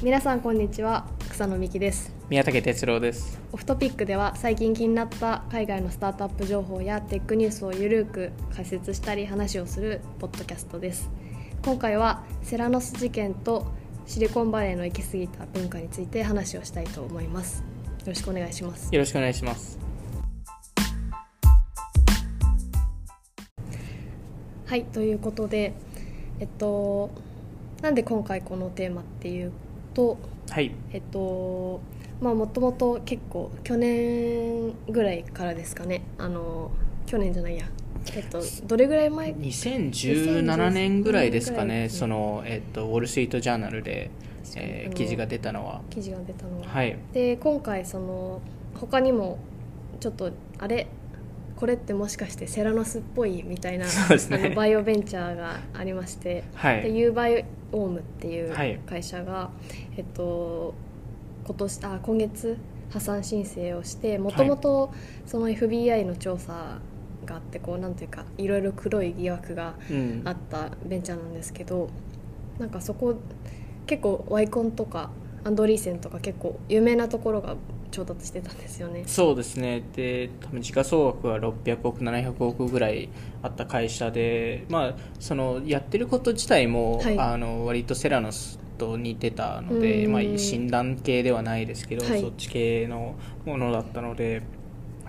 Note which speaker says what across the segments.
Speaker 1: 皆さんこんにちは。草野美希です。
Speaker 2: 宮武哲郎です。
Speaker 1: オフトピックでは最近気になった海外のスタートアップ情報やテックニュースをゆるく解説したり話をするポッドキャストです。今回はセラノス事件とシリコンバレーの行き過ぎた文化について話をしたいと思います。よろしくお願いします。
Speaker 2: よろしくお願いします。
Speaker 1: はいということでえっとなんで今回このテーマっていうと
Speaker 2: はい。
Speaker 1: えっとまあもともと結構去年ぐらいからですかね。あの去年じゃないや。えっとどれぐらい前
Speaker 2: ？2017年ぐらいですかね。
Speaker 1: ね
Speaker 2: その、えっと、ウォール・ストリート・ジャーナルで、えー記事が出たのは。
Speaker 1: 記事が出たのは、
Speaker 2: はい。
Speaker 1: で今回その他にもちょっとあれ？これってもしかしてセラノスっぽいみたいな、
Speaker 2: そうですね。
Speaker 1: あのバイオベンチャーがありまして、で
Speaker 2: はい。
Speaker 1: ユーバイオームっていう
Speaker 2: はい。
Speaker 1: 会社が、えっと今年あ今月破産申請をしてもともとその FBI の調査があってこうなんていうかいろいろ黒い疑惑が
Speaker 2: うん。
Speaker 1: あったベンチャーなんですけどなんかそこ結構ワイコンとかアンドリーセンとか結構有名なところが調達してたんですよね。
Speaker 2: そうですね。で多分時価総額は600億700億ぐらいあった会社で、まあ、そのやってること自体も、
Speaker 1: はい。
Speaker 2: あの割とセラノスと似てたので、
Speaker 1: うん。
Speaker 2: まあ、診断系ではないですけど、
Speaker 1: はい。
Speaker 2: そっち系のものだったので。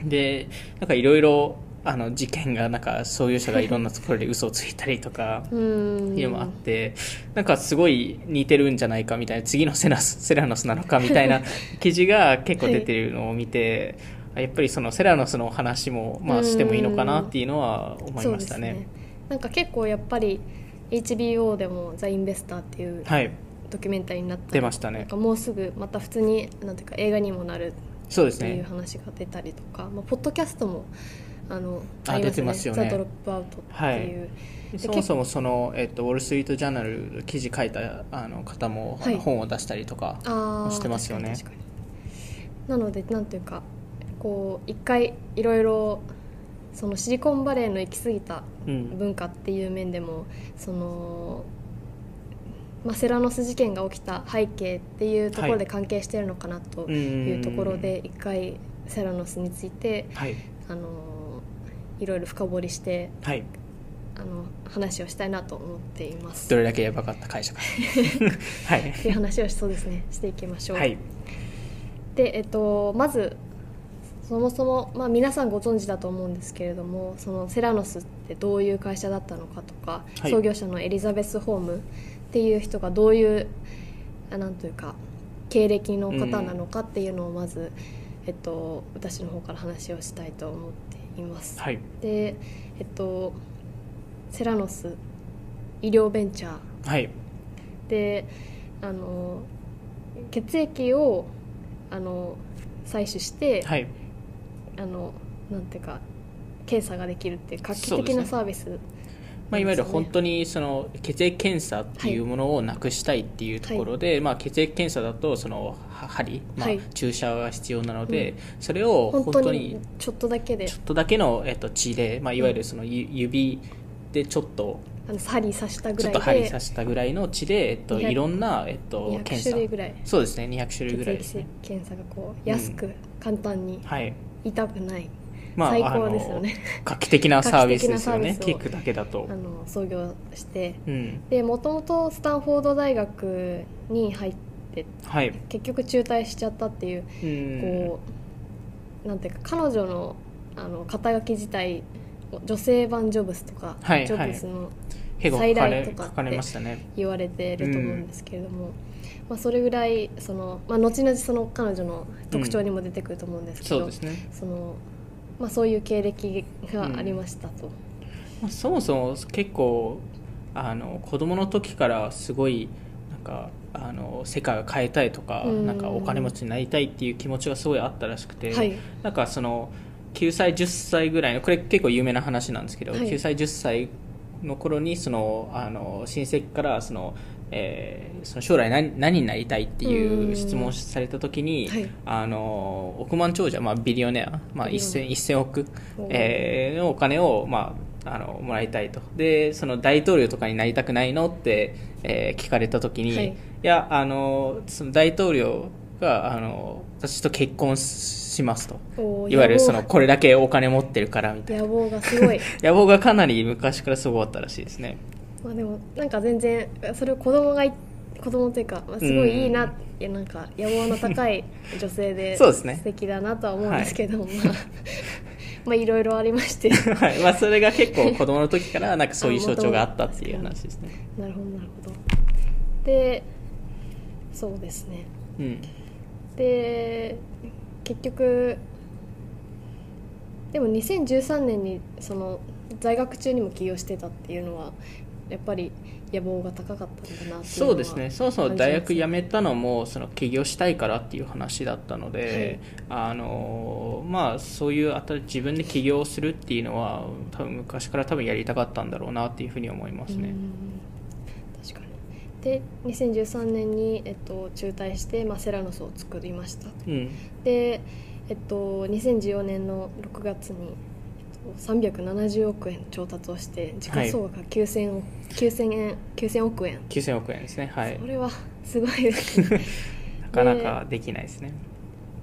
Speaker 2: でなんかいろいろあの事件がなんか創業者がいろんなところで嘘をついたりとかいうのもあってなんかすごい似てるんじゃないかみたいな次のセラスセラノスなのかみたいな 記事が結構出てるのを見て、やっぱりそのセラノスの話もまあしてもいいのかなっていうのは思いましたね。
Speaker 1: そうですなんか結構やっぱり HBO でも「ザ・インベスター」っていう
Speaker 2: はい。
Speaker 1: ドキュメンタリーになった。り
Speaker 2: 出ましたね。
Speaker 1: もうすぐまた普通になんていうか映画にもなるっていう
Speaker 2: ね。
Speaker 1: 話が出たりとか、まあ、ポッドキャストもあの
Speaker 2: あ
Speaker 1: り
Speaker 2: 出てますよね。
Speaker 1: ザ・ドロップアウトっていう、で
Speaker 2: そもそもその、えっと、ウォール・ストリート・ジャーナル記事書いたあの方も、
Speaker 1: はい。
Speaker 2: 本を出したりとかしてますよね。
Speaker 1: なのでなんていうかこう一回いろいろそのシリコンバレーの行き過ぎた
Speaker 2: うん。
Speaker 1: 文化っていう面でもその、まあ、セラノス事件が起きた背景っていうところで関係しているのかなというところで一回セラノスについて
Speaker 2: はい。
Speaker 1: あのいろいろ深掘りして
Speaker 2: はい。
Speaker 1: あの話をしたいなと思っています。
Speaker 2: どれだけやばかった会社か。はい。
Speaker 1: っていう話をしそうですね。していきましょう。
Speaker 2: はい。
Speaker 1: で、えっと、まずそもそも、まあ、皆さんご存知だと思うんですけれどもそのセラノスってどういう会社だったのかとか、
Speaker 2: はい。
Speaker 1: 創業者のエリザベス・ホームっていう人がどういうあなんというか経歴の方なのかっていうのをまず、えっと、私の方から話をしたいと思っています。
Speaker 2: はい。
Speaker 1: で、えっと、セラノス医療ベンチャー。
Speaker 2: はい。
Speaker 1: であの血液をあの採取して、
Speaker 2: はい。
Speaker 1: あのなんていうか検査ができるっていう画期的なサービス、
Speaker 2: まあ、いわゆる本当にその血液検査っていうものをなくしたいっていうところで、まあ、血液検査だとそのは針、まあ
Speaker 1: はい
Speaker 2: 注射が必要なので、それを
Speaker 1: 本当
Speaker 2: に
Speaker 1: にちょっとだけで。
Speaker 2: ちょっとだけの、えっと、血で、まあ、いわゆるそのゆ指でちょっと
Speaker 1: あの針刺したぐ
Speaker 2: ちょ
Speaker 1: らいで。
Speaker 2: っと針刺したぐらいの血で、えっと、
Speaker 1: 200
Speaker 2: いろんな、えっと、
Speaker 1: 200
Speaker 2: 検査。
Speaker 1: 種類ぐらい。
Speaker 2: そうですね200種類ぐらいですね。
Speaker 1: 検査がこう安く簡単に。
Speaker 2: はい。
Speaker 1: 痛くない、
Speaker 2: まあ
Speaker 1: 最高ですよね。
Speaker 2: 画期的なサービスですよね。
Speaker 1: 画期的なサービスを。
Speaker 2: 聞くだけだと。
Speaker 1: あの創業して。
Speaker 2: うん。
Speaker 1: でもともとスタンフォード大学に入って
Speaker 2: はい。
Speaker 1: 結局中退しちゃったっていう
Speaker 2: うん。
Speaker 1: こうなんていうか彼女のあの肩書き自体女性版ジョブスとか、
Speaker 2: はい
Speaker 1: ジョブスの
Speaker 2: 結構
Speaker 1: 再
Speaker 2: 書かれ
Speaker 1: 来とかって言われてると思うんですけれども、まあ、それぐらいその、まあ、後々その彼女の特徴にも出てくると思うんですけど、
Speaker 2: そ
Speaker 1: のまあ、そういう経歴がありましたと。
Speaker 2: まあ、そもそも結構あの子供の時からすごいなんかあの世界を変えたいとか
Speaker 1: うん。
Speaker 2: なんかお金持ちになりたいっていう気持ちがすごいあったらしくて、
Speaker 1: はい。
Speaker 2: なんかその9歳10歳ぐらいのこれ結構有名な話なんですけど、
Speaker 1: はい。
Speaker 2: 9歳10歳の頃にそのあの親戚からその、えーその将来何何になりたいっていう質問をされた時に、
Speaker 1: はい。
Speaker 2: あの億万長者、まあ、ビリオネア、まあ、
Speaker 1: ビリオネ
Speaker 2: 1000, 1000億えーのお金を、まああのもらいたいと。でその大統領とかになりたくないのって、えー聞かれた時に、
Speaker 1: はい。
Speaker 2: い、やあのその大統領があの私と結婚しますといわゆるそのこれだけお金持ってるからみたいな。
Speaker 1: 野望がすごい。
Speaker 2: 野望がかなり昔からすごかったらしいですね
Speaker 1: まあでもなんか全然それを子供がい子供というか、まあ、すごいいいな、
Speaker 2: うん
Speaker 1: いやなんか野望の高い 女性で
Speaker 2: そうですね。
Speaker 1: 素敵だなとは思うんですけど、まあ まあいろいろありまして。
Speaker 2: はい。まあ、それが結構子供の時からなんかそういう象徴があったっていう話ですね。
Speaker 1: なるほどなるほど。でそうですね。
Speaker 2: うん。
Speaker 1: で結局でも2013年にその在学中にも起業してたっていうのはやっぱり野望が高かったんだな
Speaker 2: そうですね。そもそも大学辞
Speaker 1: め
Speaker 2: めたのもその起業したいからっていう話だったので、あのまあ、そういうあた自分で起業するっていうのは多分昔から多分やりたかったんだろうなっていうふうに思いますね。
Speaker 1: 確かに。で2013年に、えっと、中退して、まあ、セラノスを作りました
Speaker 2: うん。
Speaker 1: で、えっと、2014年の6月にえっと370億円調達をして時価総額が9000億 ,9000 円9000億円。
Speaker 2: 9000億円ですね、はい。
Speaker 1: そ、れはすごいですね。
Speaker 2: なかなかできないですね。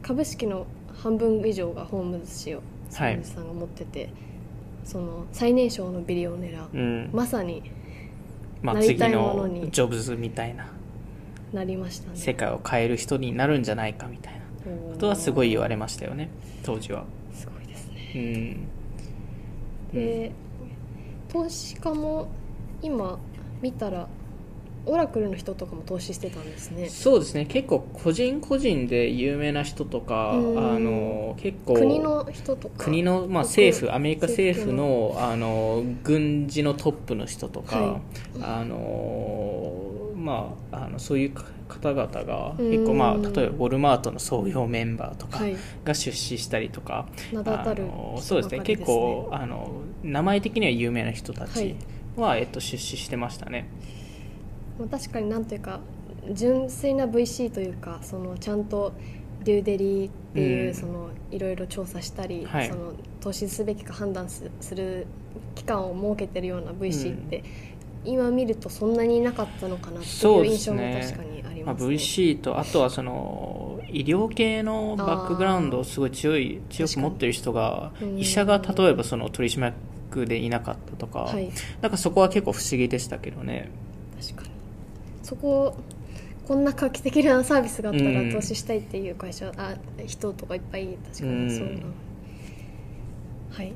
Speaker 1: 株式の半分以上がホームズ氏を
Speaker 2: はい
Speaker 1: ホームズさんが持ってて、その最年少のビリオネラ、
Speaker 2: うん。
Speaker 1: まさに
Speaker 2: まあ、次
Speaker 1: の
Speaker 2: ジョブズみたいな。
Speaker 1: なりましたね。
Speaker 2: 世界を変える人になるんじゃないかみたいなことはすごい言われましたよね当時は。
Speaker 1: すごいですね。
Speaker 2: うん
Speaker 1: で投資家も今見たらオラクルの人とかも投資してたんですね。
Speaker 2: そうですね。結構個人個人で有名な人とかあ
Speaker 1: うん。
Speaker 2: の結構
Speaker 1: 国の人とか。
Speaker 2: 国の、まあ、
Speaker 1: 僕
Speaker 2: 政府アメリカ政府
Speaker 1: 政
Speaker 2: のあの軍事のトップの人とか、
Speaker 1: はい。
Speaker 2: あのまあ、あのそういう方々が
Speaker 1: うん。
Speaker 2: 結構、まあ、例えばウォルマートの創業メンバーとか
Speaker 1: はい。
Speaker 2: が出資したりとか、
Speaker 1: 名だたる
Speaker 2: あそうですね。結構あの名前的には有名な人たちは、えっと、出資してましたね。
Speaker 1: まあ、確かになんというか純粋な VC というかそのちゃんとデューデリーっていう、
Speaker 2: うん。
Speaker 1: そのいろいろ調査したり、
Speaker 2: はい。
Speaker 1: その投資すべきか判断すする期間を設けてるような VC って、今見るとそんなにいなかったのかなって
Speaker 2: そ
Speaker 1: いうう印象も確かに
Speaker 2: まあ。VC とあとはその医療系のバックグラウンドをすごい強い強く持ってる人が医者が例えばその取締役でいなかったとか、
Speaker 1: はい。
Speaker 2: なんかそこは結構不思議でしたけどね。
Speaker 1: 確かに。そここんな画期的なサービスがあった
Speaker 2: うん。
Speaker 1: ら投資したいっていう会社、あ人とかいっぱい確かにそうな、
Speaker 2: うん
Speaker 1: はい。っ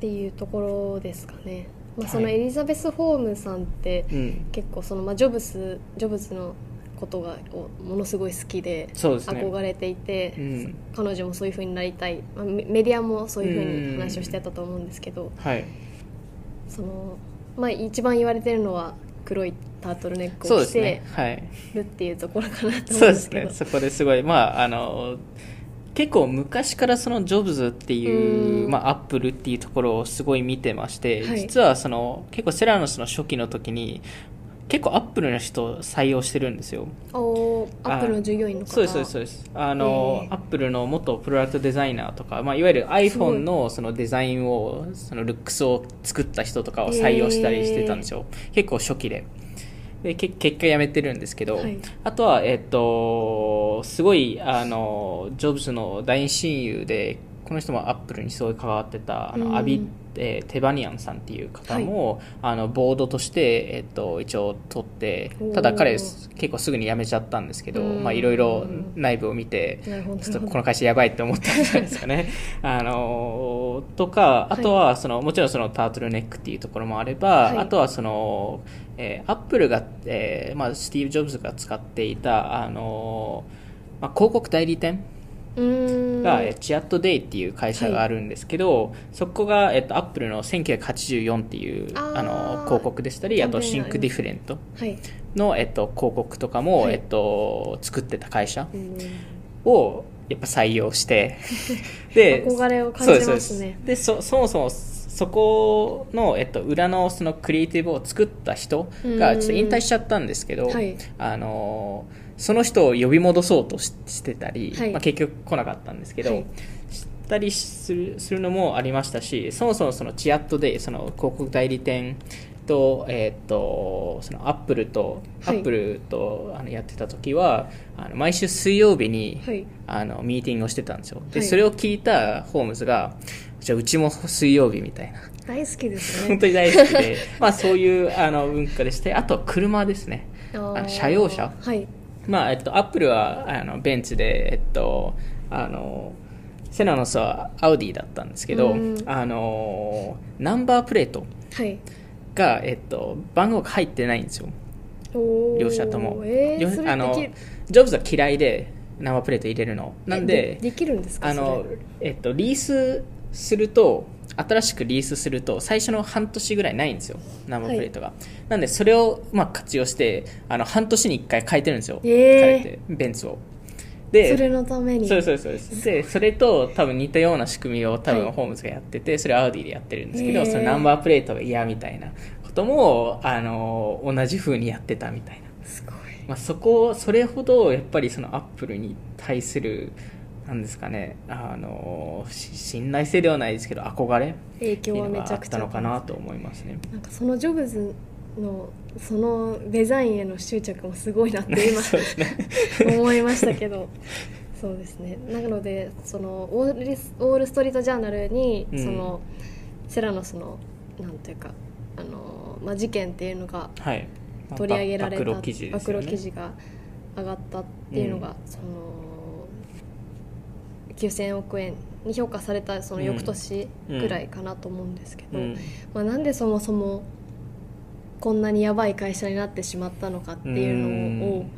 Speaker 1: ていうところですかね、まあ、
Speaker 2: はい。
Speaker 1: そのエリザベス・ホームさんって
Speaker 2: うん。
Speaker 1: 結構その、まあ、ジョブスジョブズのことがをものすごい好きで
Speaker 2: そうですね。
Speaker 1: 憧れていて、
Speaker 2: うん。
Speaker 1: 彼女もそういう風になりたい、まあ、メメディアもそういう風に話をしてたと思うんですけど、
Speaker 2: はい。
Speaker 1: そのまあ、一番言われてるのは黒いタートルネック
Speaker 2: そう
Speaker 1: を着て
Speaker 2: ですね。はい。
Speaker 1: るっていうところかなと思
Speaker 2: そううんです
Speaker 1: ですけど
Speaker 2: ね。そこですごいまああの結構昔からそのジョブズっていう、
Speaker 1: うん。
Speaker 2: まあ、アップルっていうところをすごい見てまして、
Speaker 1: はい。
Speaker 2: 実はその結構セラノスの初期の時に結構アップルの人を採用してるんですよ。
Speaker 1: おーアップルの従業員の方。
Speaker 2: そうですそうですそうです。あの、
Speaker 1: えー
Speaker 2: アップルの元プロダクトデザイナーとか、まあ、いわゆる iPhone のそのデザインをそのルックスを作った人とかを採用したりしてたんですよ、結構初期ででけ結果辞めてるんですけど、
Speaker 1: はい。
Speaker 2: あとは、えっと、すごいあのジョブズの大親友でこの人もアップルにすごい関わってたあ
Speaker 1: うん。
Speaker 2: のアビ、えーテバニアンさんっていう方も、あのボードとして、えっと、一応取ってただ彼結構すぐに辞めちゃったんですけどいろいろ内部を見てちょっとこの会社やばいって思ったんじゃないですかね。あのとかあとはその、もちろんそのタートルネックっていうところもあれば、
Speaker 1: はい。
Speaker 2: あとはその、えーアップルが、えーまあ、スティーブ・ジョブズが使っていた、あのまあ、広告代理店が、えー Chiat Day っていう会社があるんですけど、そこが、えっと、アップルの1984っていう
Speaker 1: あ
Speaker 2: の広告でしたりあと Think Different
Speaker 1: はい。
Speaker 2: の、えっと、広告とかも、
Speaker 1: はい。
Speaker 2: えっと、作ってた会社
Speaker 1: うん。
Speaker 2: をやっぱ採用して で
Speaker 1: 憧れを感じますね。
Speaker 2: ですそうですでそそもそもそこの、えっと、裏のそのクリエイティブを作った人がちょっと引退しちゃったんですけど、
Speaker 1: はい。
Speaker 2: あのその人を呼び戻そうとししてたり、
Speaker 1: はい。
Speaker 2: まあ、結局来なかったんですけど、
Speaker 1: はい。
Speaker 2: たりするするのもありましたしそもそもそのチアットでその広告代理店と,、えー、とそのアップルと、
Speaker 1: はい。
Speaker 2: アップルとあのやってた時はあの毎週水曜日に、
Speaker 1: はい。
Speaker 2: あのミーティングをしてたんですよ。で、
Speaker 1: はい。
Speaker 2: それを聞いたホームズがじゃあうちも水曜日みたいな。
Speaker 1: 大好きです
Speaker 2: 本
Speaker 1: ね
Speaker 2: 当に大好きでまあそういうあの文化でしてあとは車ですね。
Speaker 1: あ
Speaker 2: の車用車。
Speaker 1: はい
Speaker 2: まあえっとアップルはあのベンツでえっとあのセナノスはアウディだったんですけど、
Speaker 1: うん。
Speaker 2: あのナンバープレート
Speaker 1: はい。
Speaker 2: が、えっと、番号が入ってないんですよ。両者とも、よ
Speaker 1: えー、
Speaker 2: あのジョブズは嫌いでナンバープレート入れるの。なんで
Speaker 1: えできるんですか？
Speaker 2: あのえっと、リースすると新しくリースすると最初の半年ぐらいないんですよナンバープレートが、なんでそれをまあ活用してあの半年に1回変えてるんですよ、
Speaker 1: えー。
Speaker 2: 変えてベンツを。で
Speaker 1: それのために。
Speaker 2: そうそうそうです。でそれと多分似たような仕組みを多
Speaker 1: はい。
Speaker 2: 分ホームズがやってて、それをアウディでやってるんですけど、
Speaker 1: へー。
Speaker 2: そのナンバープレートが嫌みたいなこともあの同じ風にやってたみたいな、
Speaker 1: すごい。
Speaker 2: まあ、そこそれほどやっぱりそのアップルに対するなんですかね。あのし信頼性ではないですけど憧れ
Speaker 1: 影響はめちゃくちゃ
Speaker 2: のかなと思いますね。
Speaker 1: なんかそのジョブズのそのデザインへの執着もすごいなって今
Speaker 2: ね。
Speaker 1: 思いましたけど。そうですね。なのでそのオールスオールストリートジャーナルに、
Speaker 2: うん。
Speaker 1: そのセラノスのなんていうかあの、まあ、事件っていうのが取り上げられた
Speaker 2: 暴露記事ね。
Speaker 1: 暴露記事が上がったっていうのが、
Speaker 2: うん。
Speaker 1: その9000億円に評価されたその翌年ぐらいかなと思うんですけど、
Speaker 2: うん。
Speaker 1: まあ、なんでそもそもこんなにやばい会社になってしまったのかっていうのを、
Speaker 2: うん。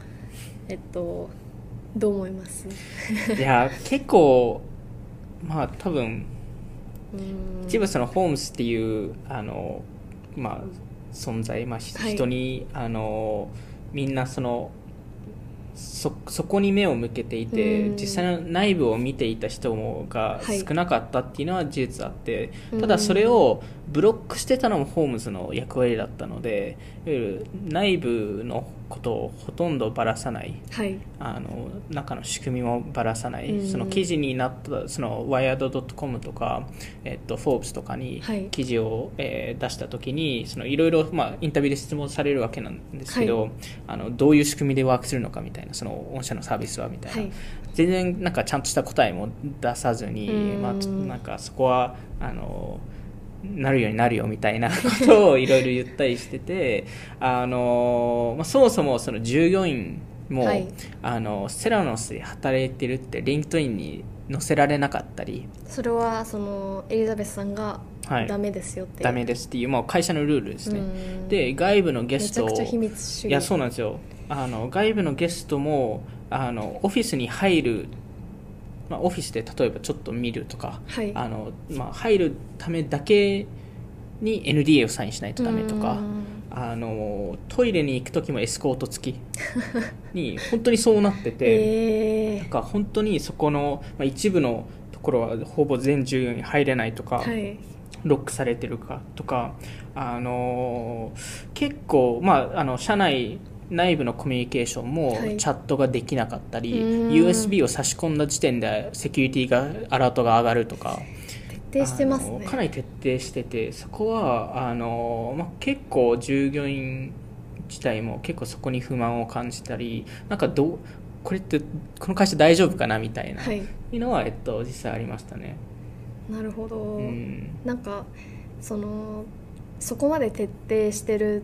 Speaker 1: えっとどう思います？
Speaker 2: いや結構まあ多分
Speaker 1: うん。
Speaker 2: 一部そのホームズっていうあの、まあ、存在、まあ、ひ
Speaker 1: はい。
Speaker 2: 人にあのみんなそのそそこに目を向けていて
Speaker 1: うん。
Speaker 2: 実際の内部を見ていた人もが
Speaker 1: はい。
Speaker 2: 少なかったっていうのは事実あって、
Speaker 1: うん。
Speaker 2: ただそれをブロックしてたのもホームズの役割だったのでいわゆる内部のことをほとんどばらさない
Speaker 1: はい。
Speaker 2: あの中の仕組みもばらさない、
Speaker 1: うん。
Speaker 2: その記事になったその Wired.com とか、えっと、Forbes とかに
Speaker 1: はい。
Speaker 2: 記事を、えー出した時にそのいろいろ、まあ、インタビューで質問されるわけなんですけど、
Speaker 1: はい。
Speaker 2: あのどういう仕組みでワークするのかみたいなその御社のサービスはみたいな、
Speaker 1: はい。
Speaker 2: 全然なんかちゃんとした答えも出さずに、
Speaker 1: うん。
Speaker 2: まあ、なんかそこはあのなるようになるよみたいなことをいろいろ言ったりしててあの、まあ、そもそもその従業員も、
Speaker 1: はい。
Speaker 2: あのセラノスで働いてるって LinkedIn に載せられなかったり、
Speaker 1: それはそのエリザベスさんが
Speaker 2: はい、
Speaker 1: ダメですよって、
Speaker 2: ダメですっていう、まあ、会社のルールですね。
Speaker 1: うん。
Speaker 2: で外部のゲ
Speaker 1: め
Speaker 2: ストを
Speaker 1: ちゃくちゃ秘密主義。
Speaker 2: いやそうなんですよ。あの外部のゲストもあのオフィスに入る、まあ、オフィスで例えばちょっと見るとか、
Speaker 1: はい。
Speaker 2: あのまあ、入るためだけに NDA をサインしないとダメとか
Speaker 1: うん。
Speaker 2: あのトイレに行く時もエスコート付き に本当にそうなってて、
Speaker 1: え
Speaker 2: なんか本当にそこの、まあ、一部のところはほぼ全従業員入れないとか、
Speaker 1: ー、はい。
Speaker 2: ロックされてるかとか、あのー結構、まあ、あの社内内部のコミュニケーションも
Speaker 1: はい。
Speaker 2: チャットができなかったり、
Speaker 1: うん。
Speaker 2: USB を差し込んだ時点でセキュリティがアラートが上がるとか
Speaker 1: 徹底してますね。
Speaker 2: かなり徹底しててそこはあのー、まあ、結構従業員自体も結構そこに不満を感じたりなんかどうこれってこの会社大丈夫かなみたいな、
Speaker 1: はい。
Speaker 2: いうのは、えっと、実際ありましたね。
Speaker 1: なるほど、
Speaker 2: うん。
Speaker 1: なんかそのそこまで徹底してる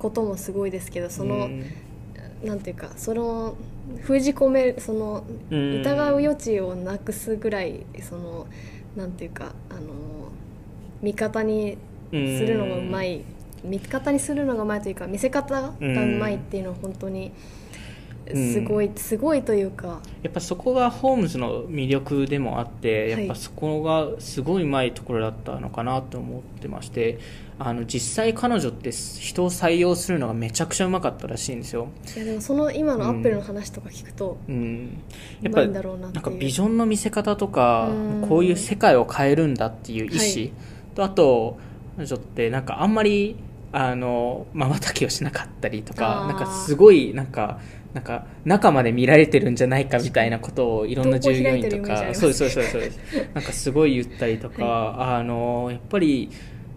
Speaker 1: こともすごいですけどその、
Speaker 2: うん。
Speaker 1: なんていうかその封じ込めその
Speaker 2: うん。
Speaker 1: 疑う余地をなくすぐらいそのなんていうかあの味方にするのがうまい。味方にするのがうまいというか見せ方がうまいっていうのは本当にすごい、すごいというか。
Speaker 2: やっぱそこがホームズの魅力でもあって
Speaker 1: はい。
Speaker 2: やっぱそこがすごいうまいところだったのかなと思ってましてあの実際彼女って人を採用するのがめちゃくちゃうまかったらしいんですよ、
Speaker 1: いやでもその今のアップルの話とか聞くと、
Speaker 2: うん、
Speaker 1: うま
Speaker 2: やっぱ
Speaker 1: な
Speaker 2: んかビジョンの見せ方とか
Speaker 1: うん。
Speaker 2: こういう世界を変えるんだっていう意思、
Speaker 1: はい。
Speaker 2: とあと彼女ってなんかあんまりあの瞬きをしなかったりとかなんかすごいなんかなんか中まで見られてるんじゃないかみたいなことをいろんな従業員とかそうですそうですそうですそうです。なんかすごい言ったりとか、あのやっぱり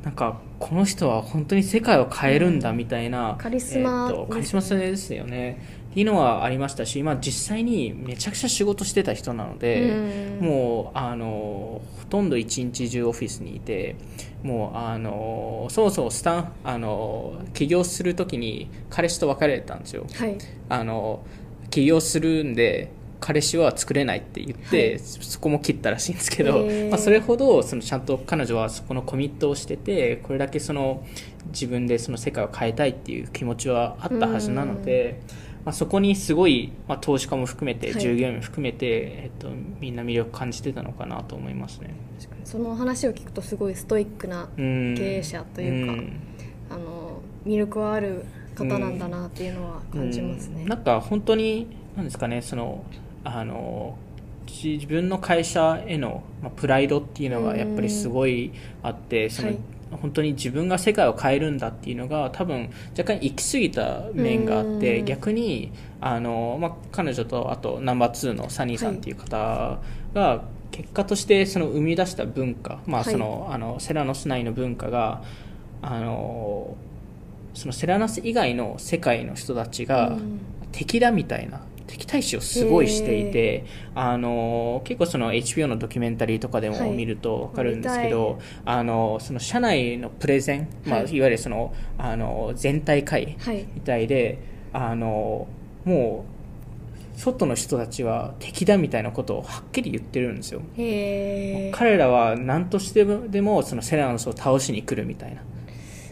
Speaker 2: なんかこの人は本当に世界を変えるんだみたいな、
Speaker 1: カリスマ。
Speaker 2: えーとカリスマ性ですよね。っていうのはありましたし、まあ、実際にめちゃくちゃ仕事してた人なので、
Speaker 1: うん。
Speaker 2: もうあのほとんど一日中オフィスにいてもうあのそもそもスタンあの起業するときに彼氏と別れたんですよ。
Speaker 1: はい。
Speaker 2: あの起業するんで彼氏は作れないって言って、
Speaker 1: はい。
Speaker 2: そこも切ったらしいんですけど、まあ、それほどそのちゃんと彼女はそこのコミットをしててこれだけその自分でその世界を変えたいっていう気持ちはあったはずなので、まあ、そこにすごい、まあ、投資家も含めて
Speaker 1: はい。
Speaker 2: 従業員も含めて、えっと、みんな魅力感じてたのかなと思いますね。
Speaker 1: その話を聞くとすごいストイックな
Speaker 2: うん。
Speaker 1: 経営者というか、
Speaker 2: ん。
Speaker 1: あの魅力はある方なんだなっていうのは感じますね、
Speaker 2: うん。なんか本当になんですかねそのあのじ自分の会社への、まあ、プライドっていうのがやっぱりすごいあって、その
Speaker 1: はい。
Speaker 2: 本当に自分が世界を変えるんだっていうのが多分若干行き過ぎた面があって
Speaker 1: うん
Speaker 2: 逆にあの、まあ、彼女とあとナンバー2のサニーさんっていう方が結果としてその生み出した文化、まあ
Speaker 1: はい。
Speaker 2: そのあのセラノス内の文化があのそのセラノス以外の世界の人たちが
Speaker 1: うん。
Speaker 2: 敵だみたいな敵対視をすごいしていて、あの結構その HBO のドキュメンタリーとかでも
Speaker 1: はい。
Speaker 2: 見ると分かるんですけ
Speaker 1: 見
Speaker 2: ど、あのその社内のプレゼン、まあ、
Speaker 1: はい
Speaker 2: いわゆるそのあの全体会
Speaker 1: はい。
Speaker 2: みたいであのもう外の人たちは敵だみたいなことをはっきり言ってるんですよ。彼らは何としてでもそのセラノスを倒しに来るみたいな。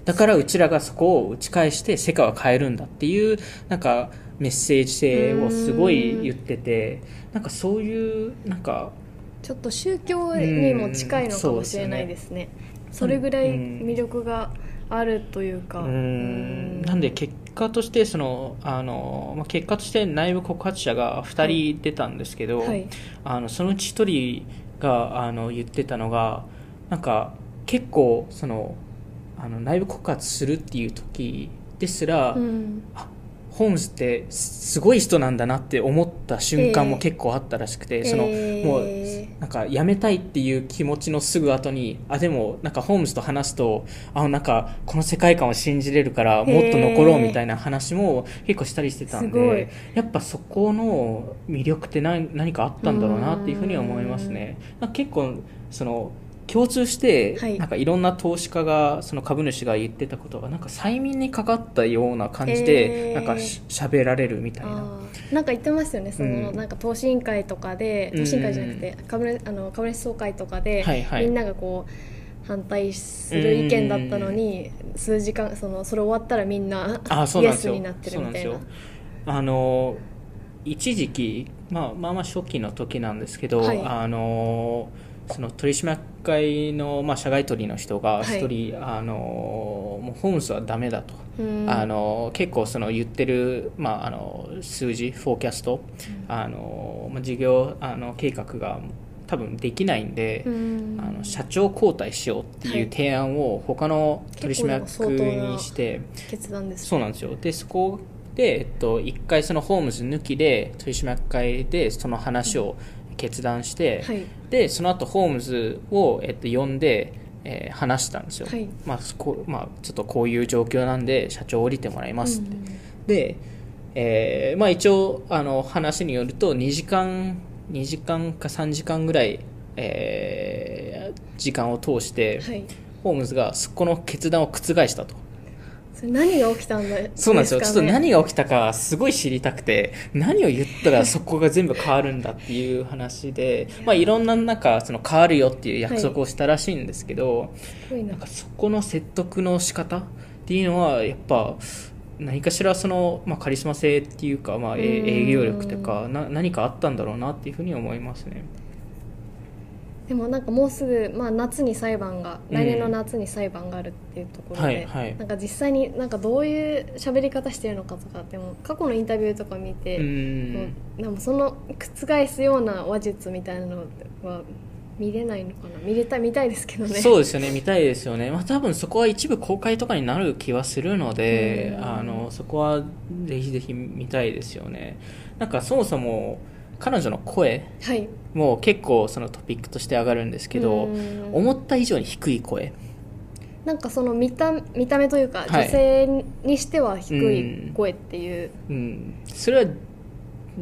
Speaker 2: だからうちらがそこを打ち返して世界を変えるんだっていうなんかメッセージ性をすごい言っててなんかそういうなんか
Speaker 1: ちょっと宗教にも近いのかもしれないですね。それぐらい魅力があるというか。
Speaker 2: う
Speaker 1: うん。ん
Speaker 2: なんで結果としてそのあの、まあ、結果として内部告発者が2人出たんですけど、
Speaker 1: はい。
Speaker 2: あのそのうち1人があの言ってたのがなんか結構そのあの内部告発するっていう時ですら、
Speaker 1: うん。
Speaker 2: あホームズってすごい人なんだなって思った瞬間も
Speaker 1: ええ
Speaker 2: 結構あったらしくて、その
Speaker 1: えー
Speaker 2: もうなんか辞めたいっていう気持ちのすぐ後にあでもなんかホームズと話すとあなんかこの世界観を信じれるからもっと残ろうみたいな話も結構したりしてたん
Speaker 1: すごい。
Speaker 2: でやっぱそこの魅力って何何かあったんだろうなっていうふうには思いますね。結構その共通して、
Speaker 1: はい。
Speaker 2: なんかいろんな投資家がその株主が言ってたことがなんか催眠にかかったような感じで、
Speaker 1: へー。
Speaker 2: なんかし喋られるみたいな。
Speaker 1: なんか言ってますよねその、
Speaker 2: うん。
Speaker 1: なんか投資委員会とかで投資委員会じゃなくて株主あの株主総会とかで、
Speaker 2: はいはい。
Speaker 1: みんながこう反対する意見だったのに数時間そのそれ終わったらみんな
Speaker 2: あそう
Speaker 1: イエスになってるみたいな。
Speaker 2: なあの一時期、まあ、まあまあ初期の時なんですけど、
Speaker 1: はい。
Speaker 2: あのその取締役会の、まあ、社外取りの人が一人、あのもうホームズはダメだと、
Speaker 1: うん。
Speaker 2: あの結構その言ってる、まあ、あの数字フォーキャスト、あのまあ、事業あの計画が多分できないんで、
Speaker 1: うん。
Speaker 2: あの社長交代しようっていう提案を他の取締役にして、
Speaker 1: 決断です
Speaker 2: そうなんですよ。でそこで、えっと、一回そのホームズ抜きで取締役会でその話を決断して、
Speaker 1: はい。
Speaker 2: でその後ホームズを、えっと、呼んで、えー話したんですよ、
Speaker 1: はい。
Speaker 2: まあそこまあ、ちょっとこういう状況なんで社長降りてもらいますって、
Speaker 1: うん
Speaker 2: で、えーまあ、一応あの話によると2時間2時間か3時間ぐらい、えー時間を通して、
Speaker 1: はい。
Speaker 2: ホームズがそこの決断を覆したと
Speaker 1: それ何が起きたんだ
Speaker 2: そうなんですよ。ちょっと何が起きたかすごい知りたくて、何を言ったらそこが全部変わるんだっていう話で、まあいろんななんかその変わるよっていう約束をしたらしいんですけど、
Speaker 1: なん
Speaker 2: なかそこの説得の仕方っていうのはやっぱ何かしらその、まあ、カリスマ性っていうか、まあ、営業力とかな何かあったんだろうなっていうふうに思いますね。
Speaker 1: でもなんかもうすぐ、まあ、夏に裁判が
Speaker 2: うん
Speaker 1: 来年の夏に裁判があるっていうところで、
Speaker 2: はいはい。
Speaker 1: なんか実際になんかどういう喋り方してるのかとかでも過去のインタビューとか見て、
Speaker 2: うん。
Speaker 1: もうなんかその覆すような話術みたいなのは見れないのかな？見れたい見たいですけどね。
Speaker 2: そうですよね。見たいですよね、まあ、多分そこは一部公開とかになる気はするので、
Speaker 1: うん。
Speaker 2: あのそこはぜひぜひ見たいですよね。なんかそもそも彼女の声
Speaker 1: はい。
Speaker 2: も結構そのトピックとして上がるんですけど、
Speaker 1: うん。
Speaker 2: 思った以上に低い声。
Speaker 1: なんかその見た見た目というか、
Speaker 2: はい。
Speaker 1: 女性にしては低い声っていう。
Speaker 2: うん、それは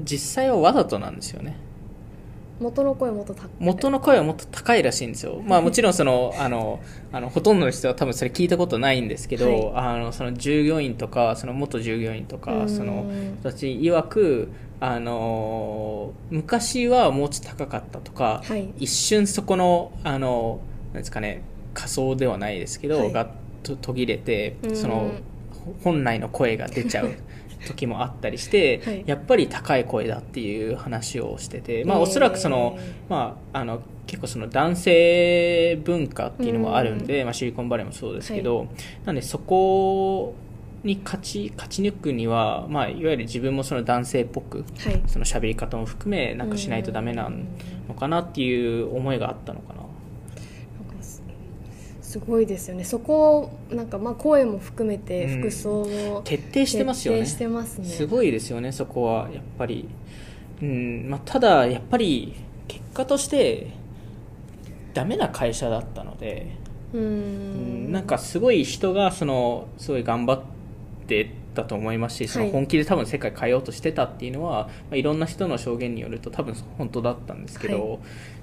Speaker 2: 実際はわざとなんですよね。
Speaker 1: 元の声もっと高い。
Speaker 2: 元の声はもっと高いらしいんですよ、まあ、もちろんそのあのあのほとんどの人は多分それ聞いたことないんですけど、
Speaker 1: はい。
Speaker 2: あのその従業員とかその元従業員と
Speaker 1: うん。
Speaker 2: かその人たち曰くあの昔はもうちょっと高かったとか、
Speaker 1: はい。
Speaker 2: 一瞬そこのあのなんですかね仮想ではないですけど、
Speaker 1: はい。
Speaker 2: がと途切れて
Speaker 1: うん。
Speaker 2: その本来の声が出ちゃう 時もあったりして、
Speaker 1: はい。
Speaker 2: やっぱり高い声だっていう話をしてて、まあ、
Speaker 1: えー。
Speaker 2: おそらくその、まあ、あの結構その男性文化っていうのもあるんで、まあ、シリコンバレーもそうですけど、なんでそこに勝ち勝ち抜くには、まあ、いわゆる自分もその男性っぽく
Speaker 1: はい。
Speaker 2: その喋り方も含めなんかしないとダメなのかなっていう思いがあったのかな。
Speaker 1: すすごいですよね。そこをなんかまあ声も含めて
Speaker 2: うん。
Speaker 1: 服装も
Speaker 2: 徹底してますよね。
Speaker 1: 徹底してますね。
Speaker 2: すごいですよねそこは。やっぱり、うん。まあ、ただやっぱり結果としてダメな会社だったので、
Speaker 1: う
Speaker 2: ん。なんかすごい人がそのすごい頑張ってたと思いますしその
Speaker 1: はい
Speaker 2: 本気で多分世界変えようとしてたっていうのは、まあ、いろんな人の証言によると多分本当だったんですけど、
Speaker 1: は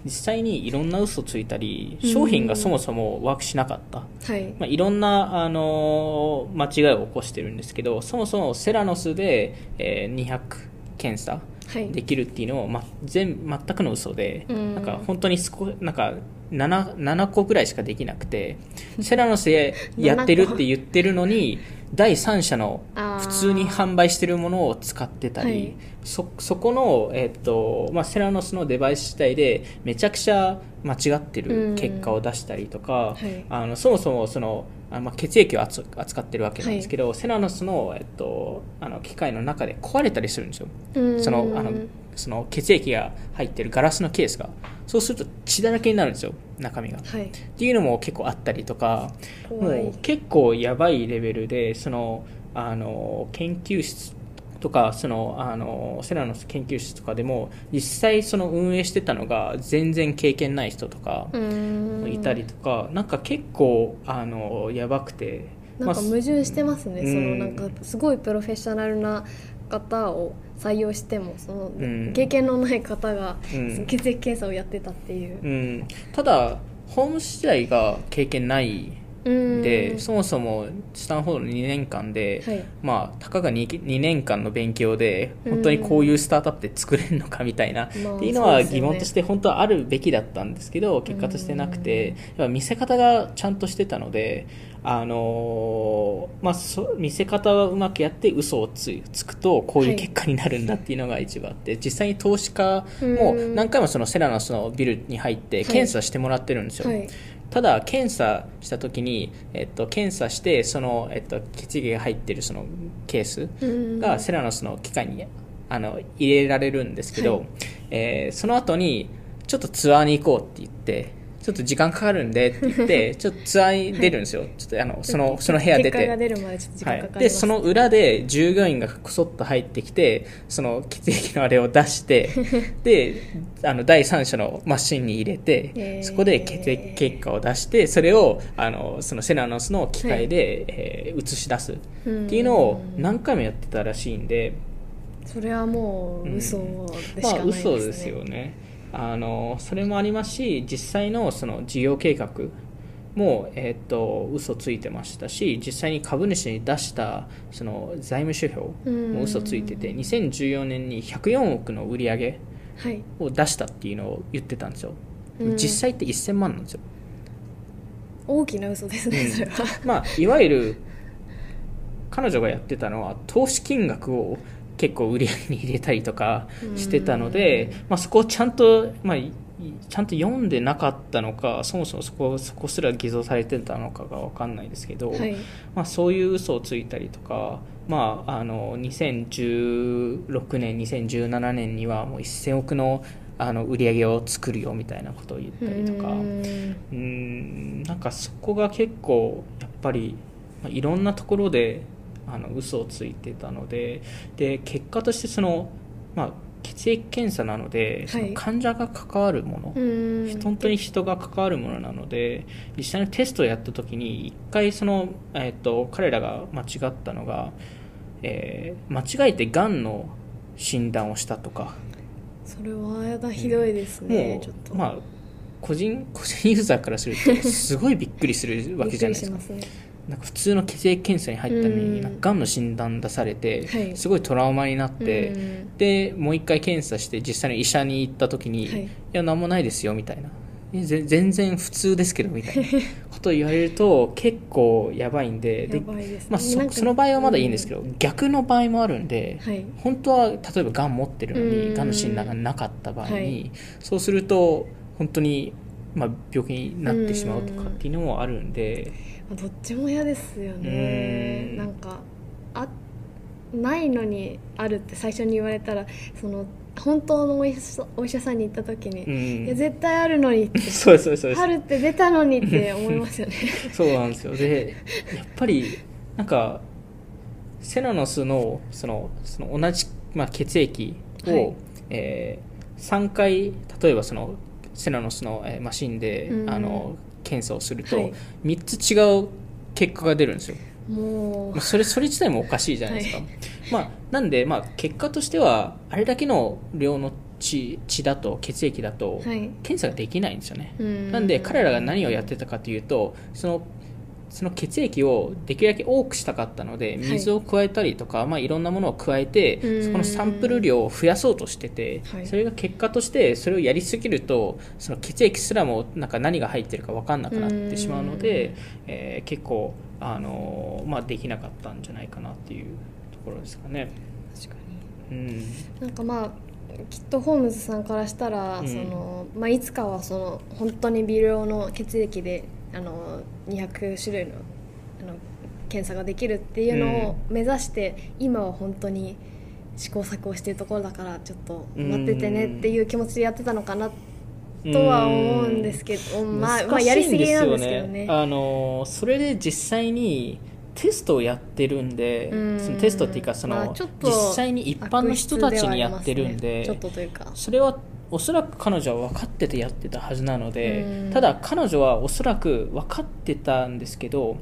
Speaker 2: 実際にいろんな嘘ついたり
Speaker 1: うん。
Speaker 2: 商品がそもそもワークしなかった、
Speaker 1: はい。
Speaker 2: まあ、いろんな、あのー間違いを起こしてるんですけどそもそもセラノスで、えー200検査
Speaker 1: はい。
Speaker 2: できるっていうのを、ま、全全くの嘘で、
Speaker 1: うん。
Speaker 2: なんか本当に少なんか 7, 7個ぐらいしかできなくてセラノスでやってるって言ってるのに 第三者の普通に販売してるものを使ってたり、
Speaker 1: はい。
Speaker 2: そそこの、えっとまあ、セラノスのデバイス自体でめちゃくちゃ間違ってる結果を出したりとか、
Speaker 1: はい。
Speaker 2: あのそもそもそのあまあ、血液を扱扱ってるわけなんですけど、セラノスの,、えっと、あの機械の中で壊れたりするんですよ。
Speaker 1: うん。
Speaker 2: そのあのその血液が入ってるガラスのケースが。そうすると血だらけになるんですよ中身が。
Speaker 1: はい。
Speaker 2: っていうのも結構あったりとかも
Speaker 1: う
Speaker 2: 結構やばいレベルでそのあの研究室とかそのあのセラノス研究室とかでも実際その運営してたのが全然経験ない人とかいたりとか、なんか結構あのやばくて。
Speaker 1: なんか
Speaker 2: まあ
Speaker 1: 矛盾してますね、
Speaker 2: うん。
Speaker 1: そのなんかすごいプロフェッショナルな方を採用してもその
Speaker 2: うん。
Speaker 1: 経験のない方が血液検査をやってたっていう。
Speaker 2: う、ん、ただホーム自体が経験ない
Speaker 1: うん
Speaker 2: でそもそもスタンフォードの2年間で、
Speaker 1: はい。
Speaker 2: まあ、たかが 2, 2年間の勉強で本当にこういうスタートアップで作れるのかみたいな、
Speaker 1: まあ
Speaker 2: っていうのは疑問として本当はあるべきだったんですけど結果としてなくて見せ方がちゃんとしてたので、あのーまあ、そ見せ方はうまくやって嘘をつつくとこういう結果になるんだっていうのが一番あって、実際に投資家も
Speaker 1: うん。
Speaker 2: 何回もそのセラノスのビルに入って検査してもらってるんですよ。
Speaker 1: はい
Speaker 2: ただ検査した時に、えっと、検査してその、えっと、血液が入ってるそのケース
Speaker 1: うん。
Speaker 2: がセラノスの機械にあの入れられるんですけど、
Speaker 1: はい。
Speaker 2: えーその後にちょっとツアーに行こうって言ってちょっと時間かかるんでって言って ちょっとツアーに出るんですよ、ちょっとあのそのその部屋出
Speaker 1: 結果が
Speaker 2: て。
Speaker 1: 出るまでちょっと時間かかります、
Speaker 2: はい、でその裏で従業員がこそっと入ってきてその血液のあれを出して であの第三者のマシンに入れて、そこで血液結果を出してそれをあのそのセナノスの機械で、えー映し出す。っていうのを何回もやってたらしいんで、
Speaker 1: それはもう嘘でし
Speaker 2: まあ
Speaker 1: かないですね、
Speaker 2: 嘘ですよねあのそれもありますし実際のその事業計画も、えっと嘘ついてましたし実際に株主に出したその財務指標も嘘ついてて2014年に104億の売り上げ
Speaker 1: はい。
Speaker 2: を出したっていうのを言ってたんですよ、
Speaker 1: うん。
Speaker 2: 実際って1000万なんですよ。
Speaker 1: 大きな嘘ですね、
Speaker 2: うん。
Speaker 1: それは。
Speaker 2: まあいわゆる彼女がやってたのは投資金額を結構売り上げに入れたりとかしてたので、まあ、そこをちゃんと、まあ、いちゃんと読んでなかったのかそもそもそこそこすら偽造されてたのかが分かんないですけど、
Speaker 1: はい。
Speaker 2: まあ、そういう嘘をついたりとか、まあ、あの2016年2017年にはもう1000億のあの売り上げを作るよみたいなことを言ったりとか。
Speaker 1: うん。
Speaker 2: うんなんかそこが結構やっぱりまあいろんなところであの嘘をついてたのでで結果としてその、まあ、血液検査なので、その患者が関わるもの、
Speaker 1: うん。
Speaker 2: 本当に人が関わるものなので実際にテストをやった時に一回その、えっと彼らが間違ったのが、えー間違えてがんの診断をしたとか。
Speaker 1: それはやだひどいですね、
Speaker 2: も
Speaker 1: ちょっと。
Speaker 2: うまあ個人個人ユーザーからするとすごいびっくりするわけじゃないですか。
Speaker 1: すね
Speaker 2: なんか普通の血液検査に入ったの
Speaker 1: うん
Speaker 2: になん。かがんの診断出されて、
Speaker 1: はい。
Speaker 2: すごいトラウマになって、
Speaker 1: うん。
Speaker 2: でもう一回検査して実際に医者に行った時に、
Speaker 1: はい。
Speaker 2: い、や何もないですよみたいな。全然普通ですけどみたいな ことを言われると結構やばいんででまあ、そその場合はまだいいんですけど、逆の場合もあるんで、
Speaker 1: はい。
Speaker 2: 本当は例えばがん持ってるの
Speaker 1: うん。
Speaker 2: にがんの診断がなかった場合に、
Speaker 1: はい。
Speaker 2: そうすると本当に、まあ、病気になってしまうとかっていうのもあるんで。
Speaker 1: まあどっちも嫌ですよね。
Speaker 2: うん。
Speaker 1: なんかあないのにあるって最初に言われたらその本当のお医者さんに行った時に、
Speaker 2: うん。
Speaker 1: いや絶対あるのにって
Speaker 2: そうそうそう
Speaker 1: あるって出たのにって思いますよね。
Speaker 2: そうなんですよ。でやっぱりなんかセラノスのそのその同じ、まあ、血液を、
Speaker 1: はい。
Speaker 2: え3回例えばそのセラノスの、えーマシンで、
Speaker 1: うん。
Speaker 2: あの検査をすると、
Speaker 1: はい。
Speaker 2: 3つ違う結果が出るんですよ。
Speaker 1: も
Speaker 2: まあ、それそれ自体もおかしいじゃないですか、
Speaker 1: は
Speaker 2: まあ、なんで、まあ、結果としてはあれだけの量の血血だと血液だと
Speaker 1: うはい。
Speaker 2: 検査ができないんですよね、
Speaker 1: うん。
Speaker 2: なんで彼らが何をやってたかというとそのその血液をできるだけ多くしたかったので水を加えたりとか、いまあ、いろんなものを加えて
Speaker 1: うん。
Speaker 2: そこのサンプル量を増やそうとしてて、
Speaker 1: はい。
Speaker 2: それが結果としてそれをやりすぎるとその血液すらもなんか何が入ってるか分かんなくなってしまうので、えー結構あのーまあ、できなかったんじゃないかなっていうところですかね。
Speaker 1: 確か
Speaker 2: うん。
Speaker 1: になんかまあきっとホームズさんからしたら、
Speaker 2: うん。
Speaker 1: そのまあ、いつかはその本当に微量の血液であの200種類のあの検査ができるっていうのを目指して、今は本当に試行錯誤しているところだからちょっと待っててねっていう気持ちでやってたのかなとは思うんですけど、まあ、まあやりすぎなんですけどね。
Speaker 2: あのそれで実際にテストをやってるんで
Speaker 1: うん。
Speaker 2: そのテストっていうかその、
Speaker 1: まあちょっと
Speaker 2: 実際に一般の人たちにやってるんで
Speaker 1: ね。ちょっとというか。
Speaker 2: それはおそらく彼女は分かっててやってたはずなので
Speaker 1: うん。
Speaker 2: ただ彼女はおそらく分かってたんですけど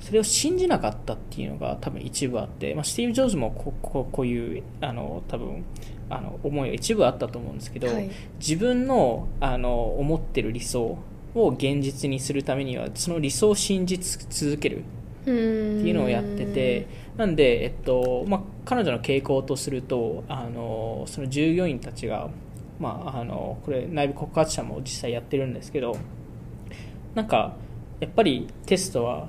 Speaker 2: それを信じなかったっていうのが多分一部あって、まあ、スティーブ・ジョブズもこここういうあの多分あの思いが一部あったと思うんですけど、
Speaker 1: はい。
Speaker 2: 自分のあの思ってる理想を現実にするためにはその理想を信じ続ける
Speaker 1: ってい
Speaker 2: うのをやっててなんで、えっとまあ、彼女の傾向とするとあのその従業員たちが、まあ、あのこれ内部告発者も実際やってるんですけどなんかやっぱりテストは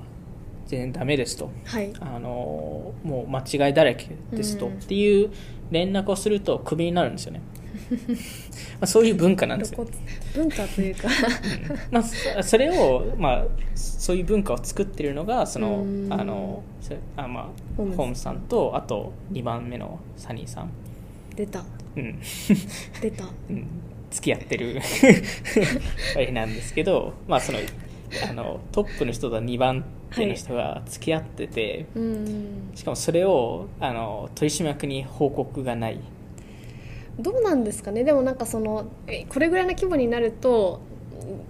Speaker 2: 全然ダメですと。
Speaker 1: はい。
Speaker 2: あのもう間違いだらけですと、
Speaker 1: うん。
Speaker 2: っていう連絡をするとクビになるんですよね。まあそういう文化なんですよ。
Speaker 1: 文化というか。
Speaker 2: まあ、そそれを、まあ、そういう文化を作ってるのがその
Speaker 1: うん。
Speaker 2: あのそあ、まあ、
Speaker 1: ホーム
Speaker 2: さんとあと2番目のサニーさん、
Speaker 1: 出た
Speaker 2: うん。
Speaker 1: 出た。
Speaker 2: うん、付き合ってる。あれなんですけど、まあ、そのあのトップの人と2番手の人が付き合ってて、
Speaker 1: うん。
Speaker 2: しかもそれをあの取締役に報告がない。
Speaker 1: どうなんですかね。でもなんかそのえこれぐらいの規模になるとうん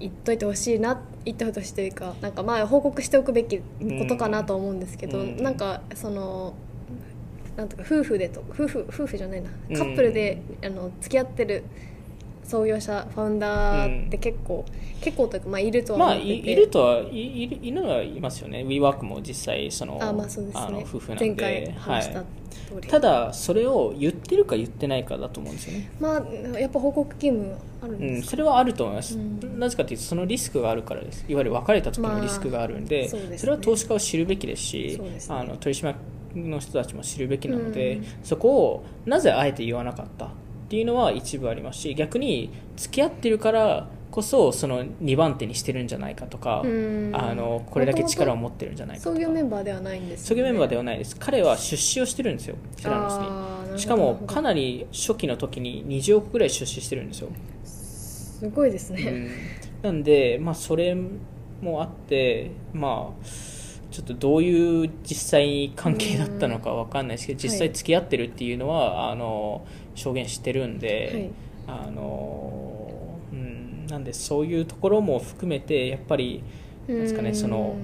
Speaker 1: 言っといてほしいな言ってほしいというかなんかまあ報告しておくべきことかなと思うんですけど、
Speaker 2: うん。
Speaker 1: なんかそのなんとか夫婦でと夫婦夫婦じゃないな。
Speaker 2: うん。
Speaker 1: カップルで、あの付き合ってる創業者ファウンダーって結構、結構というかまあいるとは
Speaker 2: まあ、いいるとはいいるいるのはいますよね。WeWork も実際その
Speaker 1: あまあそうです
Speaker 2: あの
Speaker 1: ね
Speaker 2: 夫婦なんで。
Speaker 1: 前回話した
Speaker 2: はい、ただそれを言ってるか言ってないかだと思うんですよね、
Speaker 1: まあやっぱ報告義務あるん
Speaker 2: うん、
Speaker 1: ですか、
Speaker 2: それはあると思います、
Speaker 1: うん。
Speaker 2: なぜかというとそのリスクがあるからです。いわゆる別れた時のリスクがあるんで,、
Speaker 1: まあそうですね。
Speaker 2: れは投資家を知るべきですし
Speaker 1: ね。
Speaker 2: あの取締役の人たちも知るべきなので、
Speaker 1: うん。
Speaker 2: そこをなぜあえて言わなかったっていうのは一部ありますし逆に付き合ってるからこそその2番手にしてるんじゃないかとか、
Speaker 1: うん。
Speaker 2: あのこれだけ力を持ってるんじゃないかとか。
Speaker 1: 創業メンバーではないんです
Speaker 2: 創業メンバーで
Speaker 1: は
Speaker 2: はないです。彼は出資をしてるんですよセラノスに。しかもかなり初期の時に20億ぐらい出資してるんですよ、
Speaker 1: すごいですね、
Speaker 2: うん、なんで、まあ、それもあってまあちょっとどういう実際に関係だったのかわかんないですけど実際付き合ってるっていうのは、あの証言してるんで、あのうん、なんでそういうところも含めてやっぱり
Speaker 1: はい、
Speaker 2: なんですかね
Speaker 1: うん。
Speaker 2: その、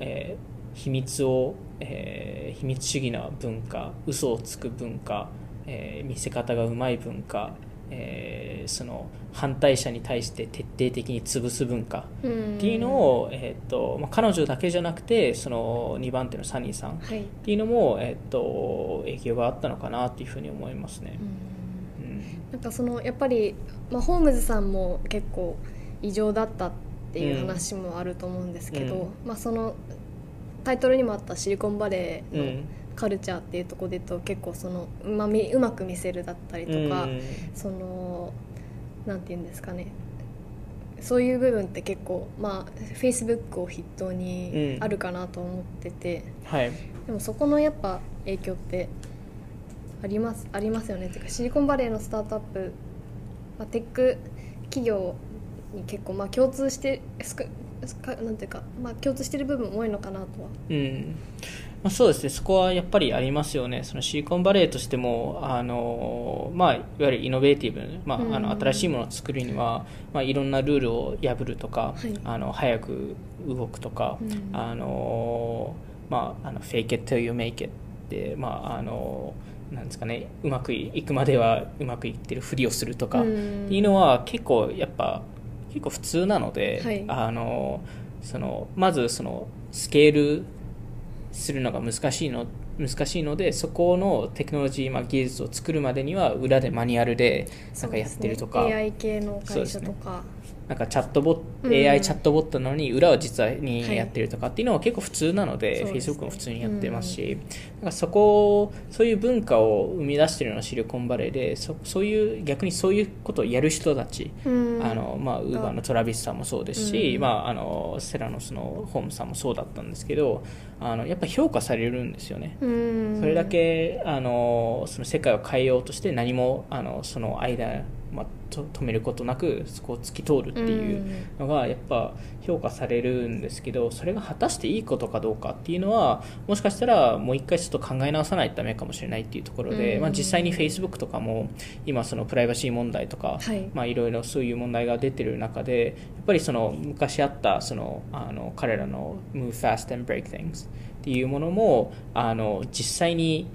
Speaker 2: えー秘密を、えー秘密主義な文化嘘をつく文化、えー見せ方がうまい文化、えーその反対者に対して徹底的に潰す文化
Speaker 1: うん。
Speaker 2: っていうのを、えーとまあ、彼女だけじゃなくてその2番手のサニーさんっ
Speaker 1: はい、
Speaker 2: ていうのも、えー、と影響があったのかなっていうふうに思いますね。
Speaker 1: うん。
Speaker 2: うん。
Speaker 1: なんかそのやっぱり、まあ、ホームズさんも結構異常だったっていう話もあると思うんですけど、
Speaker 2: うん。
Speaker 1: まあ、そのタイトルにもあったシリコンバレーの
Speaker 2: うん
Speaker 1: カルチャーっていうところでと結構そのうまみうまく見せるだったりとか、
Speaker 2: うん。
Speaker 1: そのなんて言うんですかね。そういう部分って結構まあフェイスブックを筆頭に
Speaker 2: うん。
Speaker 1: あるかなと思ってて、
Speaker 2: はい。
Speaker 1: でもそこのやっぱ影響ってありますありますよね。っていうかシリコンバレーのスタートアップ、まあ、テック企業に結構まあ共通してすくすかなんていうか、まあ、共通してる部分多いのかなとは
Speaker 2: うんまあ、そうですね、そこはやっぱりありますよね、そのシリコンバレーとしても、あのまあ、いわゆるイノベーティブ、まあ、あの
Speaker 1: うん
Speaker 2: 新しいものを作るには、まあ、いろんなルールを破るとか、
Speaker 1: はい。
Speaker 2: あの早く動くとか、
Speaker 1: うん。
Speaker 2: あのまあ、あの fake it till you make it って、まああのなんですかね、うまくいくまではうまくいってるふりをするとか、
Speaker 1: うん。
Speaker 2: っていうのは結構やっぱ結構普通なので、
Speaker 1: はい。
Speaker 2: あのそのまずそのスケールするのが難しいの難しいのでそこのテクノロジー、まあ、技術を作るまでには裏でマニュアルでなんかやってるとか、
Speaker 1: ね。AI 系の会社とか、
Speaker 2: なんかチャットボット、
Speaker 1: うん。
Speaker 2: AI チャットボットなのに裏を実際に
Speaker 1: はい
Speaker 2: やってるとかっていうのは結構普通なので、
Speaker 1: そうですね。
Speaker 2: Facebook も普通にやってますし、なんかそこそういう文化を生み出してるのはシリコンバレーでそそういう逆にそういうことをやる人たち、
Speaker 1: うん。
Speaker 2: あのまあ、ウーバーのトラビスさんもそうですし、
Speaker 1: うん。
Speaker 2: まあ、あのセラノスのホームさんもそうだったんですけどあのやっぱ評価されるんですよね。
Speaker 1: うん。
Speaker 2: それだけあのその世界を変えようとして何もあのその間、まあ、と止めることなくそこを突き通るっていうのがやっぱ評価されるんですけどそれが果たしていいことかどうかっていうのはもしかしたらもう一回ちょっと考え直さないとダメかもしれないっていうところで、
Speaker 1: うん。
Speaker 2: まあ、実際に Facebook とかも今そのプライバシー問題とか、
Speaker 1: はい。
Speaker 2: まあ、いろいろそういう問題が出てる中でやっぱりその昔あったそのあの彼らの Move Fast and Break Things っていうものもあの実際に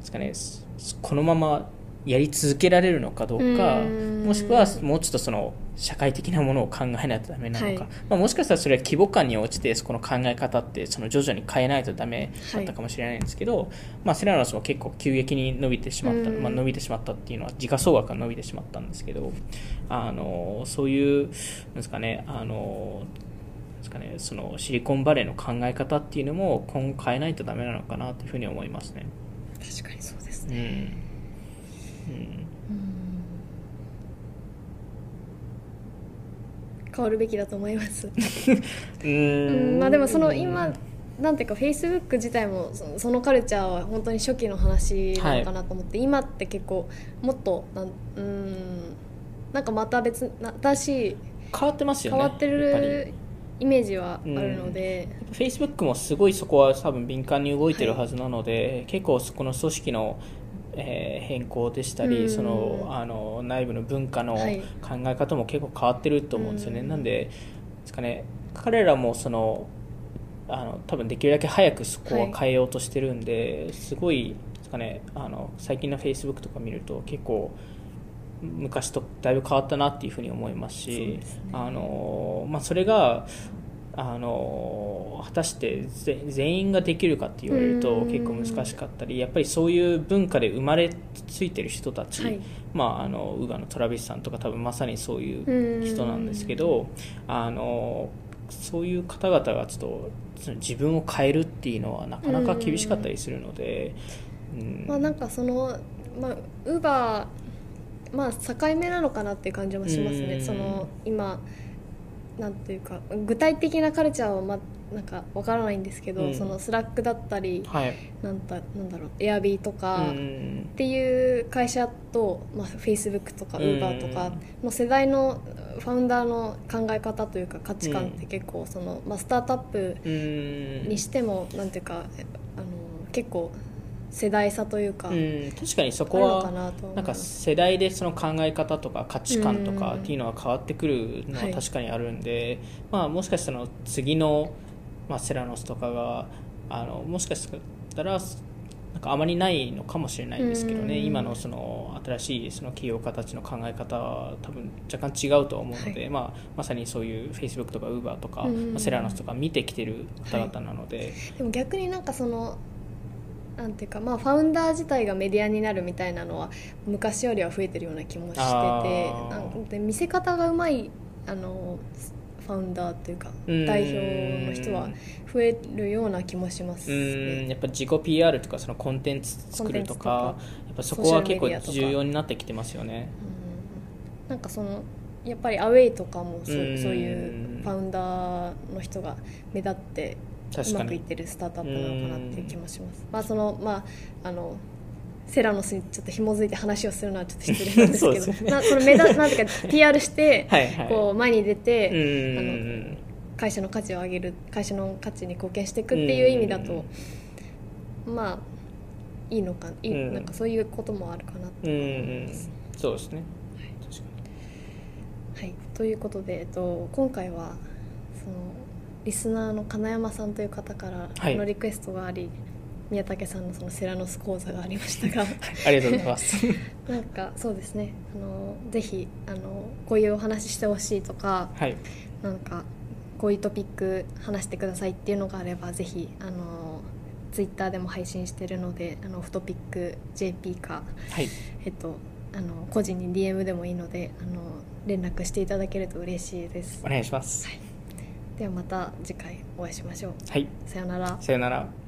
Speaker 2: ですか、ね、すこのままやり続けられるのかどうか
Speaker 1: うん。
Speaker 2: もしくはもうちょっとその社会的なものを考えないとダメなのか、
Speaker 1: はい。
Speaker 2: まあ、もしかしたらそれは規模感に応じてそこの考え方ってその徐々に変えないとダメだったかもしれないんですけど、まあ、セラノスも結構急激に伸びてしまった、
Speaker 1: うん
Speaker 2: まあ、伸びてしまったっていうのは時価総額が伸びてしまったんですけどあのそういうなんですかねあのですかね、そのシリコンバレーの考え方っていうのも今後変えないとダメなのかなというふうに思いますね。
Speaker 1: 確かにそうですね、
Speaker 2: うんうん
Speaker 1: 変わるべきだと思います。
Speaker 2: う
Speaker 1: うん。まあでもその今なんていうかフェイスブック自体もそのカルチャーは本当に初期の話なのかなと思って、今って結構もっとなんうんなんかまた別な新しい
Speaker 2: 変わってますよね
Speaker 1: 変わってるイメージはあるので、
Speaker 2: フェイスブックもすごいそこは多分敏感に動いてるはずなので、結構そこの組織の、えー変更でしたり、
Speaker 1: うん。
Speaker 2: そのあの内部の文化の
Speaker 1: はい。
Speaker 2: 考え方も結構変わってると思うんですよね、
Speaker 1: うん。
Speaker 2: なんでですかね彼らもそのあの多分できるだけ早くそこは変えようとしてるんで、すごいですかねあの最近のフェイスブックとか見ると結構昔とだいぶ変わったなっていうふうに思いますし
Speaker 1: ですね。
Speaker 2: あの、まあ、それがあの果たしてぜ全員ができるかって言われると
Speaker 1: うん。
Speaker 2: 結構難しかったりやっぱりそういう文化で生まれついてる人たち、
Speaker 1: はい。
Speaker 2: まあ、あのウーバーのトラビスさんとか多分まさにそういう人なんですけどあのそういう方々がちょっと自分を変えるっていうのはなかなか厳しかったりするので。うん。
Speaker 1: まあなんかそのまあ Uber まあ境目なのかなっていう感じもしますね、
Speaker 2: うん。
Speaker 1: その今なんていうか具体的なカルチャーはまなんかわからないんですけど、
Speaker 2: うん。
Speaker 1: その Slack だったり
Speaker 2: はい。
Speaker 1: なんだなんだろうエアビーとか、
Speaker 2: うん
Speaker 1: っていう会社と、まあ、Facebook とか
Speaker 2: うん
Speaker 1: Uber とかの世代のファウンダーの考え方というか価値観って結構その、まあ、スタートアップ
Speaker 2: うん。
Speaker 1: にしてもなんていうかあの結構世代差というか、
Speaker 2: うん確かにそこは
Speaker 1: な
Speaker 2: んか世代でその考え方とか価値観とか
Speaker 1: うん。
Speaker 2: っていうのは変わってくるの
Speaker 1: は
Speaker 2: はい。確かにあるんで、まあ、もしかしたら次の、まあ、セラノスとかがあのもしかしたらなんかあまりないのかもしれないですけどね、
Speaker 1: うん。
Speaker 2: 今のその新しいその企業家たちの考え方は多分若干違うと思うので、
Speaker 1: はい。
Speaker 2: まあ、まさにそういう Facebook とか Uber とか、
Speaker 1: うん。
Speaker 2: まあセラノスとか見てきてる方々なので、
Speaker 1: でも逆になんかそのなんていうかまあファウンダー自体がメディアになるみたいなのは昔よりは増えてるような気もしててなんで見せ方がうまいあのファウンダーというか
Speaker 2: うん
Speaker 1: 代表の人は増えるような気もします
Speaker 2: うん
Speaker 1: ね。
Speaker 2: やっぱ自己 PR とかそのコンテンツ作るとかやっぱそこは結構重要になってきてますよね。
Speaker 1: うんなんかそのやっぱりアウェイとかもそう
Speaker 2: うん
Speaker 1: そういうファウンダーの人が目立ってうまくいってるスタートアップなのかなっていう気もします。まあそのまああのセラノスにちょっと紐づいて話をするのはちょっと失礼なんですけど、
Speaker 2: ですね。
Speaker 1: なその目立なんていうか PR して
Speaker 2: はいはい。
Speaker 1: こう前に出て、
Speaker 2: うん
Speaker 1: 会社の価値を上げる会社の価値に貢献していくっていう意味だと、まあいいのかいい、
Speaker 2: うん。
Speaker 1: なんかそういうこともあるかなと思い
Speaker 2: ん
Speaker 1: ます。
Speaker 2: そうですね。確か
Speaker 1: はい、ということで、えっと、今回はそのリスナーの金山さんという方からのリクエストがあり、宮武さんのそのセラノス講座がありましたが。
Speaker 2: にありがとうございます。
Speaker 1: なんかそうですね。あのぜひあのこういうお話ししてほしいとか
Speaker 2: はい。
Speaker 1: なんかこういうトピック話してくださいっていうのがあればぜひあのツイッターでも配信してるのであのオフトピック JP か
Speaker 2: はい。
Speaker 1: えっとあの個人に DM でもいいのであの連絡していただけると嬉しいです。
Speaker 2: お願いします。
Speaker 1: ではまた次回お会いしましょう。
Speaker 2: はい。
Speaker 1: さようなら。
Speaker 2: さよなら。